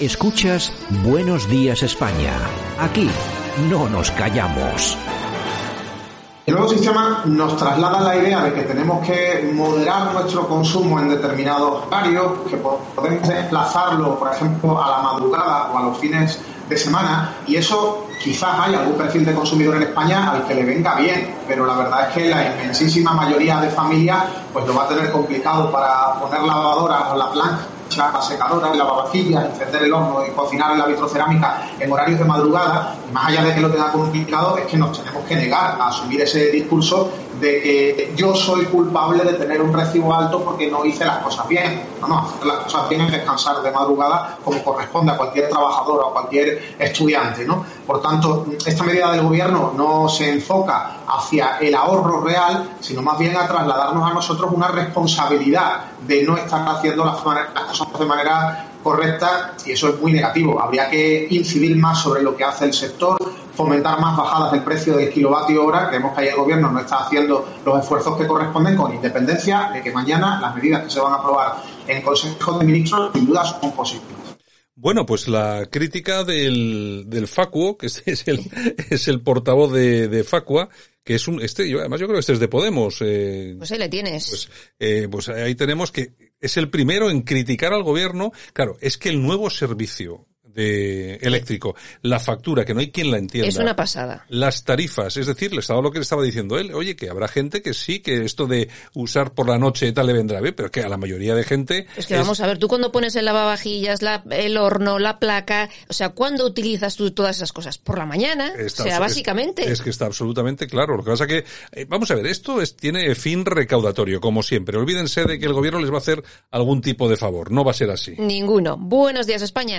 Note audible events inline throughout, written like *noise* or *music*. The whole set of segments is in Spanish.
Escuchas Buenos Días España. Aquí no nos callamos. El nuevo sistema nos traslada la idea de que tenemos que moderar nuestro consumo en determinados horarios, que podemos desplazarlo, por ejemplo, a la madrugada o a los fines de semana, y eso quizás hay algún perfil de consumidor en España al que le venga bien, pero la verdad es que la inmensísima mayoría de familias pues lo va a tener complicado para poner lavadoras o la plancha la secadora, la lavavajillas, encender el horno y cocinar en la vitrocerámica en horarios de madrugada, más allá de que lo tenga complicado, es que nos tenemos que negar a asumir ese discurso de que yo soy culpable de tener un recibo alto porque no hice las cosas bien. No, no, hacer las cosas bien es descansar de madrugada como corresponde a cualquier trabajador o a cualquier estudiante, ¿no? Por tanto, esta medida del gobierno no se enfoca hacia el ahorro real, sino más bien a trasladarnos a nosotros una responsabilidad de no estar haciendo las, cosas de manera correcta y eso es muy negativo. Habría que incidir más sobre lo que hace el sector, fomentar más bajadas del precio del kilovatio hora. Creemos que ahí el gobierno no está haciendo los esfuerzos que corresponden con independencia de que mañana las medidas que se van a aprobar en el Consejo de Ministros sin duda son positivas. Bueno, pues la crítica del, del Facuo, que es el, es el portavoz de, de Facua, que es un, este, yo, además yo creo que este es de Podemos. Eh, pues ahí le tienes. Pues, eh, pues ahí tenemos que es el primero en criticar al gobierno. Claro, es que el nuevo servicio de eléctrico, la factura, que no hay quien la entienda. Es una pasada. Las tarifas, es decir, le estaba lo que le estaba diciendo él, oye, que habrá gente que sí, que esto de usar por la noche tal le vendrá bien, pero que a la mayoría de gente... Es que vamos a ver, tú cuando pones el lavavajillas, la, el horno, la placa, o sea, ¿cuándo utilizas tú todas esas cosas? Por la mañana, o sea, básicamente. Es, que está absolutamente claro. Lo que pasa que, eh, vamos a ver, esto es, tiene fin recaudatorio, como siempre. Olvídense de que el gobierno les va a hacer algún tipo de favor. No va a ser así. Ninguno. Buenos días, España.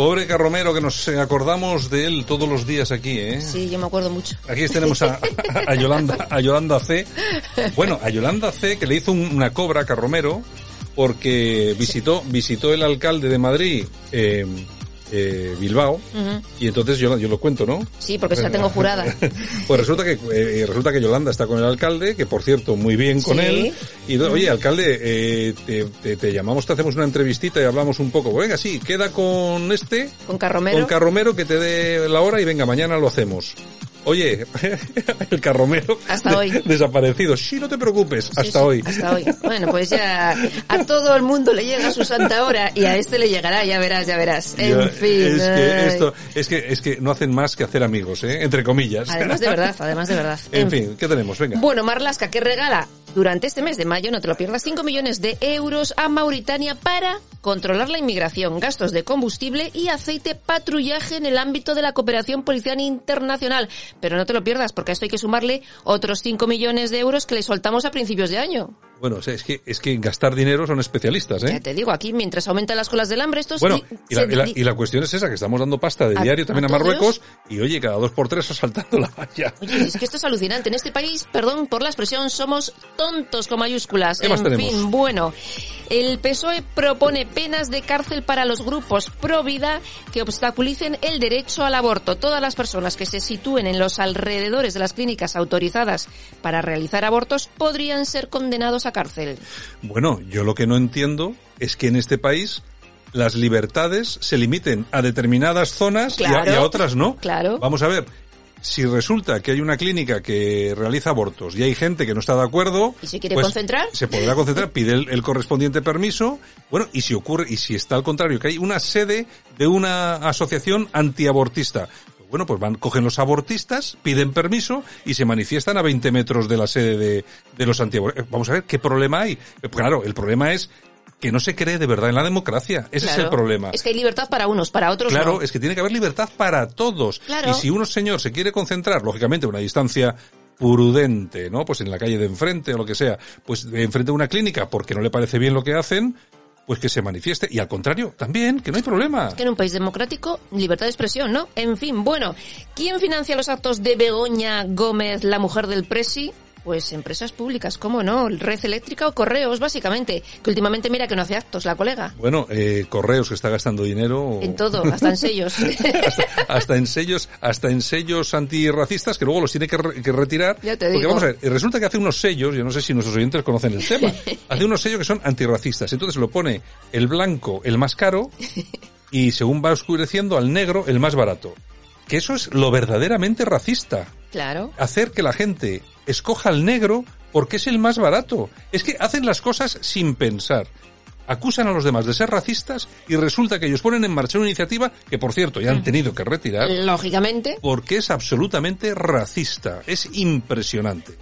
Pobre Carromero, que nos acordamos de él todos los días aquí, ¿eh? Sí, yo me acuerdo mucho. Aquí tenemos a, a, Yolanda, a Yolanda C. Bueno, a Yolanda C, que le hizo una cobra a Carromero, porque visitó, visitó el alcalde de Madrid, eh, eh, Bilbao y entonces yo, yo lo cuento, ¿no? Sí, porque la tengo jurada. *laughs* pues resulta que eh, resulta que Yolanda está con el alcalde, que por cierto muy bien con él y oye alcalde eh, te, te, llamamos, te hacemos una entrevistita y hablamos un poco. Venga, sí, queda con este, con Carromero, con Carromero que te dé la hora y venga mañana lo hacemos. Oye, *laughs* el carromero hasta hoy desaparecido. Sí, no te preocupes, hasta hoy. Hasta hoy. *laughs* Bueno, pues ya a todo el mundo le llega su santa hora y a este le llegará, ya verás, ya verás. En fin. Es que esto, es que es que no hacen más que hacer amigos, ¿eh? entre comillas. Además de verdad, además de verdad. *laughs* En, fin, ¿qué tenemos? Venga. Bueno, Marlasca que regala durante este mes de mayo, no te lo pierdas, 5 millones de euros a Mauritania para controlar la inmigración, gastos de combustible y aceite patrullaje en el ámbito de la cooperación policial internacional. Pero no te lo pierdas, porque a esto hay que sumarle otros 5 millones de euros que le soltamos a principios de año. Bueno, o sea, es que es que en gastar dinero son especialistas, ¿eh? Ya te digo, aquí mientras aumentan las colas del hambre, esto es... Bueno, y la, y, la, cuestión es esa, que estamos dando pasta de diario también a, Marruecos y oye, cada dos por tres asaltando la valla. Oye, es que esto es alucinante. En este país, perdón por la expresión, somos tontos con mayúsculas. ¿Qué en tenemos? fin, bueno. El PSOE propone penas de cárcel para los grupos pro vida que obstaculicen el derecho al aborto. Todas las personas que se sitúen en los alrededores de las clínicas autorizadas para realizar abortos podrían ser condenados a cárcel. Bueno, yo lo que no entiendo es que en este país las libertades se limiten a determinadas zonas y, a, otras no. Claro. Vamos a ver, si resulta que hay una clínica que realiza abortos y hay gente que no está de acuerdo, ¿Y se quiere pues concentrar? Se podrá concentrar, *laughs* pide el, correspondiente permiso. Bueno, y si ocurre, y si está al contrario, que hay una sede de una asociación antiabortista. Pues bueno, pues van, cogen los abortistas, piden permiso y se manifiestan a 20 metros de la sede de, de los antiabortistas. Vamos a ver qué problema hay. Claro, el problema es que no se cree de verdad en la democracia. Ese es el problema. Es que hay libertad para unos, para otros Claro, no. es que tiene que haber libertad para todos. Claro. Y si uno señor se quiere concentrar, lógicamente, a una distancia prudente, ¿no? Pues en la calle de enfrente o lo que sea, pues de enfrente de una clínica porque no le parece bien lo que hacen, pues que se manifieste. Y al contrario, también, que no hay problema. que en un país democrático, libertad de expresión, ¿no? En fin, bueno, ¿quién financia los actos de Begoña Gómez, la mujer del Presi? Pues empresas públicas, ¿cómo no? Red eléctrica o correos, básicamente. Que últimamente mira que no hace actos, la colega. Bueno, eh, correos que está gastando dinero. En todo, hasta en sellos. *laughs* hasta, hasta en sellos, hasta en sellos antirracistas que luego los tiene que, re- que retirar. Ya te porque digo. vamos a ver, resulta que hace unos sellos, yo no sé si nuestros oyentes conocen el tema, *laughs* hace unos sellos que son antirracistas. Entonces lo pone el blanco, el más caro, *laughs* y según va oscureciendo al negro, el más barato. Que eso es lo verdaderamente racista. Claro. Hacer que la gente escoja el negro porque es el más barato. Es que hacen las cosas sin pensar. Acusan a los demás de ser racistas y resulta que ellos ponen en marcha una iniciativa que, por cierto, ya han tenido que retirar Lógicamente. porque es absolutamente racista. Es impresionante.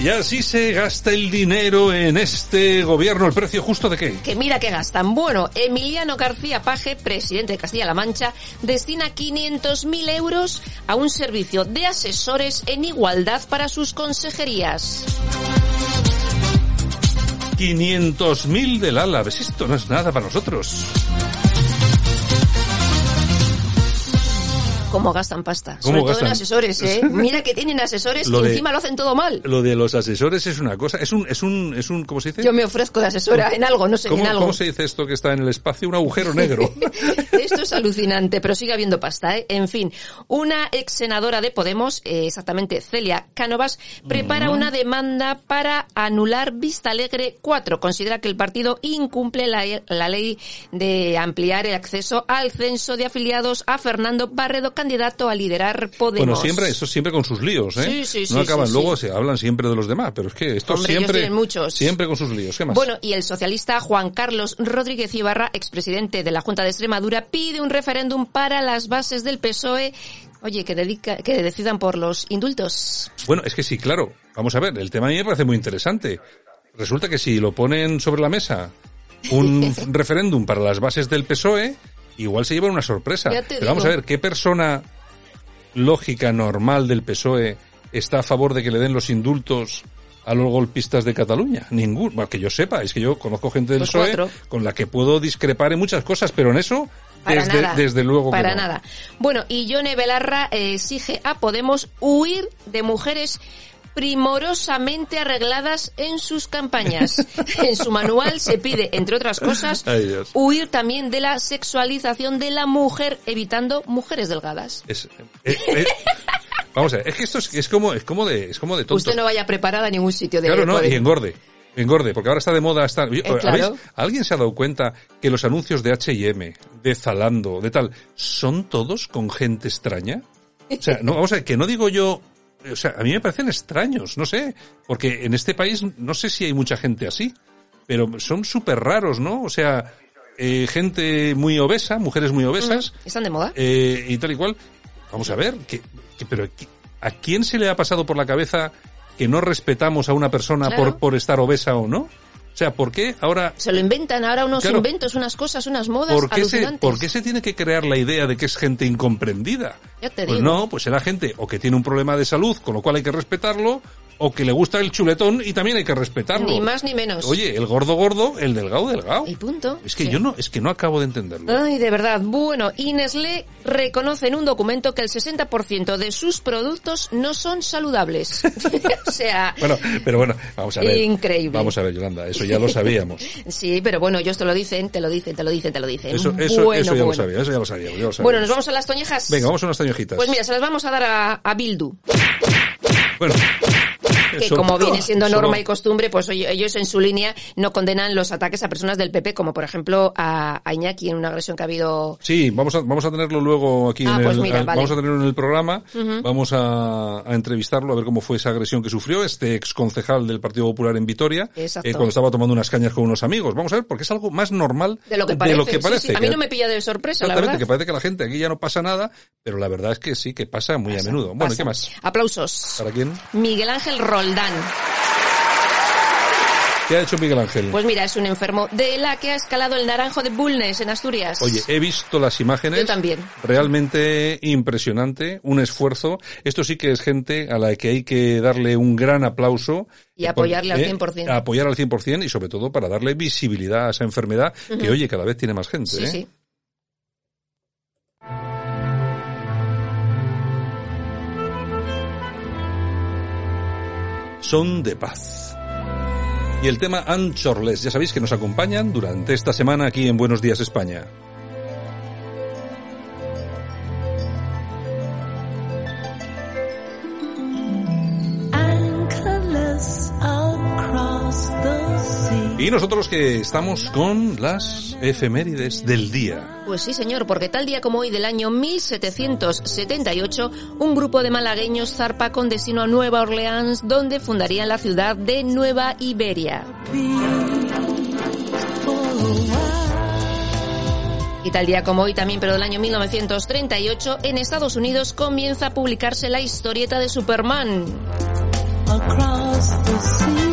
Y así se gasta el dinero en este gobierno. ¿El precio justo de qué? Que mira que gastan. Bueno, Emiliano García Paje, presidente de Castilla-La Mancha, destina 500.000 euros a un servicio de asesores en igualdad para sus consejerías. 500.000 del Álaves. Esto no es nada para nosotros. ¿Cómo gastan pasta? ¿Cómo Sobre todo gastan? en asesores, ¿eh? *laughs* Mira que tienen asesores Lo y de- encima lo hacen todo mal. Lo de los asesores es una cosa, es un, es un, es un, ¿cómo se dice? Yo me ofrezco de asesora en algo, no sé, ¿Cómo, en algo. cómo se dice esto que está en el espacio? Un agujero negro. *laughs* Esto es alucinante, pero sigue habiendo pasta, ¿eh? En fin, una ex senadora de Podemos, eh, exactamente Celia Cánovas, prepara una demanda para anular Vista Alegre 4. Considera que el partido incumple la, la ley de ampliar el acceso al censo de afiliados a Fernando Barredo, candidato a liderar Podemos. Bueno, siempre, eso siempre con sus líos, ¿eh? Sí, sí, sí, No acaban, sí, luego sí. se hablan siempre de los demás, pero es que esto Hombre, siempre, tienen muchos. siempre con sus líos. ¿Qué más? Bueno, y el socialista Juan Carlos Rodríguez Ibarra, expresidente de la Junta de Extremadura, pide un referéndum para las bases del PSOE. Oye, que, dedica, que decidan por los indultos. Bueno, es que sí, claro. Vamos a ver, el tema a mí me parece muy interesante. Resulta que si lo ponen sobre la mesa un *laughs* referéndum para las bases del PSOE, igual se lleva una sorpresa. Pero vamos a ver, ¿qué persona lógica, normal del PSOE está a favor de que le den los indultos a los golpistas de Cataluña? Ninguno. Bueno, que yo sepa, es que yo conozco gente del PSOE cuatro. con la que puedo discrepar en muchas cosas, pero en eso, Para desde, nada. desde luego que Para no. nada. Bueno, y Yone Belarra eh, exige a Podemos huir de mujeres primorosamente arregladas en sus campañas. *laughs* en su manual se pide, entre otras cosas, huir también de la sexualización de la mujer, evitando mujeres delgadas. Es- eh, eh, vamos a ver, es que esto es, es como, es como de, es como de. Usted no vaya preparada a ningún sitio de Claro, no, y engorde. Engorde, porque ahora está de moda estar... Oye, Eh, claro. ¿habéis- ¿Alguien se ha dado cuenta que los anuncios de H&M, de Zalando, de tal, son todos con gente extraña? O sea, no, vamos a ver, que no digo yo... O sea, a mí me parecen extraños, no sé, porque en este país no sé si hay mucha gente así, pero son súper raros, ¿no? O sea, eh, gente muy obesa, mujeres muy obesas, ¿Están de moda? eh, y tal y cual. Vamos a ver, que, que- pero ¿qui- ¿a quién se le ha pasado por la cabeza que no respetamos a una persona Claro. por, por estar obesa o no? O sea, ¿por qué ahora, Se lo inventan ahora unos Claro. inventos, unas cosas, unas modas por qué, se, por qué se tiene que crear la idea de que es gente incomprendida? Ya te Pues digo. no, pues será gente o que tiene un problema de salud, con lo cual hay que respetarlo, o que le gusta el chuletón y también hay que respetarlo. Ni más ni menos. Oye, el gordo gordo, el delgado delgado. Y punto. Es que Sí. yo no, es que no acabo de entenderlo. Ay, de verdad. Bueno, y Nestlé reconoce en un documento que el 60% de sus productos no son saludables. *laughs* o sea, Bueno, pero bueno, vamos a ver. Increíble. Vamos a ver, Yolanda, eso ya lo sabíamos. *laughs* sí, pero bueno, ellos te lo dicen, te lo dicen, te lo dicen, te lo dicen. Eso, eso, bueno, eso ya lo sabía, eso ya lo sabíamos. ya lo sabíamos. Bueno, nos vamos a las toñejas. Venga, vamos a unas tañojitas. Pues mira, se las vamos a dar a, a Bildu, Bueno. Que como viene siendo norma no- y costumbre, pues ellos en su línea no condenan los ataques a personas del PP, como por ejemplo a, a Iñaki en una agresión que ha habido Sí, vamos a, vamos a tenerlo luego aquí Ah, en pues el, mira, al- vale. vamos a tenerlo en el programa, vamos a, a entrevistarlo a ver cómo fue esa agresión que sufrió este ex concejal del Partido Popular en Vitoria, eh, cuando estaba tomando unas cañas con unos amigos. Vamos a ver, porque es algo más normal de lo que parece. Sí, parece, sí, A mí que- no me pilla de sorpresa, la verdad. que parece que la gente aquí ya no pasa nada, pero la verdad es que sí, que pasa muy a menudo. Bueno, ¿y Pasa. qué más? Aplausos. ¿Para quién? Miguel Ángel Roldán. ¿Qué ha hecho Miguel Ángel? Pues mira, es un enfermo de la que ha escalado el naranjo de Bulnes en Asturias. Oye, he visto las imágenes. Yo también. Realmente impresionante, un esfuerzo. Esto sí que es gente a la que hay que darle un gran aplauso. Y apoyarle al Eh, 100%. Apoyar al 100% y sobre todo para darle visibilidad a esa enfermedad que, oye, cada vez tiene más gente. Sí, ¿eh? sí. Son de paz. Y el tema Anchorless, ya sabéis que nos acompañan durante esta semana aquí en Buenos Días España. Y nosotros que estamos con las efemérides del día. Pues sí, señor, porque tal día como hoy del año 1778, un grupo de malagueños zarpa con destino a Nueva Orleans, donde fundarían la ciudad de Nueva Iberia. Y tal día como hoy también, pero del año 1938, en Estados Unidos comienza a publicarse la historieta de Superman. Across the sea.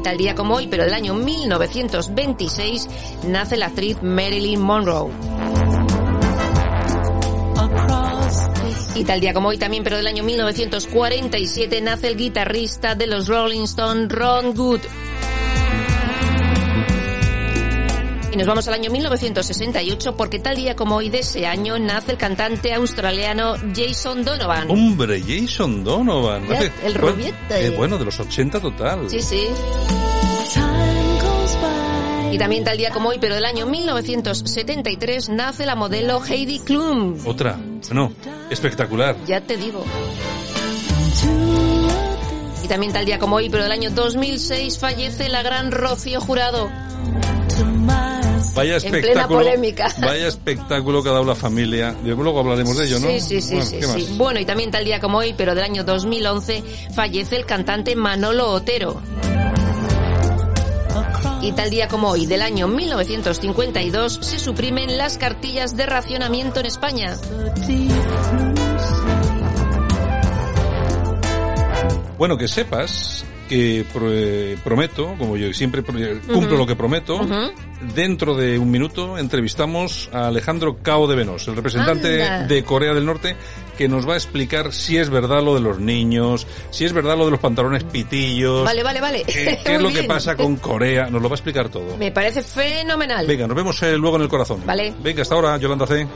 Y tal día como hoy, pero del año 1926, nace la actriz Marilyn Monroe. Y tal día como hoy también, pero del año 1947, nace el guitarrista de los Rolling Stones, Ron Wood. Y nos vamos al año 1968 porque tal día como hoy de ese año nace el cantante australiano Jason Donovan. Hombre, Jason Donovan. Ya, el bueno, rubiete. eh, bueno, de los 80 total. Sí, sí. Y también tal día como hoy, pero del año 1973, nace la modelo Heidi Klum. Otra. No, espectacular. Ya te digo. Y también tal día como hoy, pero del año 2006, fallece la gran Rocío Jurado. Vaya En plena espectáculo. Vaya espectáculo que ha dado la familia. Luego hablaremos de ello, ¿no? Sí, sí, sí, Bueno, sí, ¿qué sí. Bueno, y también tal día como hoy, pero del año 2011, fallece el cantante Manolo Otero. Y tal día como hoy, del año 1952, se suprimen las cartillas de racionamiento en España. Bueno, que sepas que pro- eh, prometo, como yo siempre pro- cumplo lo que prometo, dentro de un minuto entrevistamos a Alejandro Cao de Venos, el representante Anda. de Corea del Norte, que nos va a explicar si es verdad lo de los niños, si es verdad lo de los pantalones pitillos, Vale, vale, vale. qué, *laughs* qué es lo que pasa con Corea, nos lo va a explicar todo. Me parece fenomenal. Venga, nos vemos eh, luego en el corazón. Vale. Venga, hasta ahora, Yolanda C.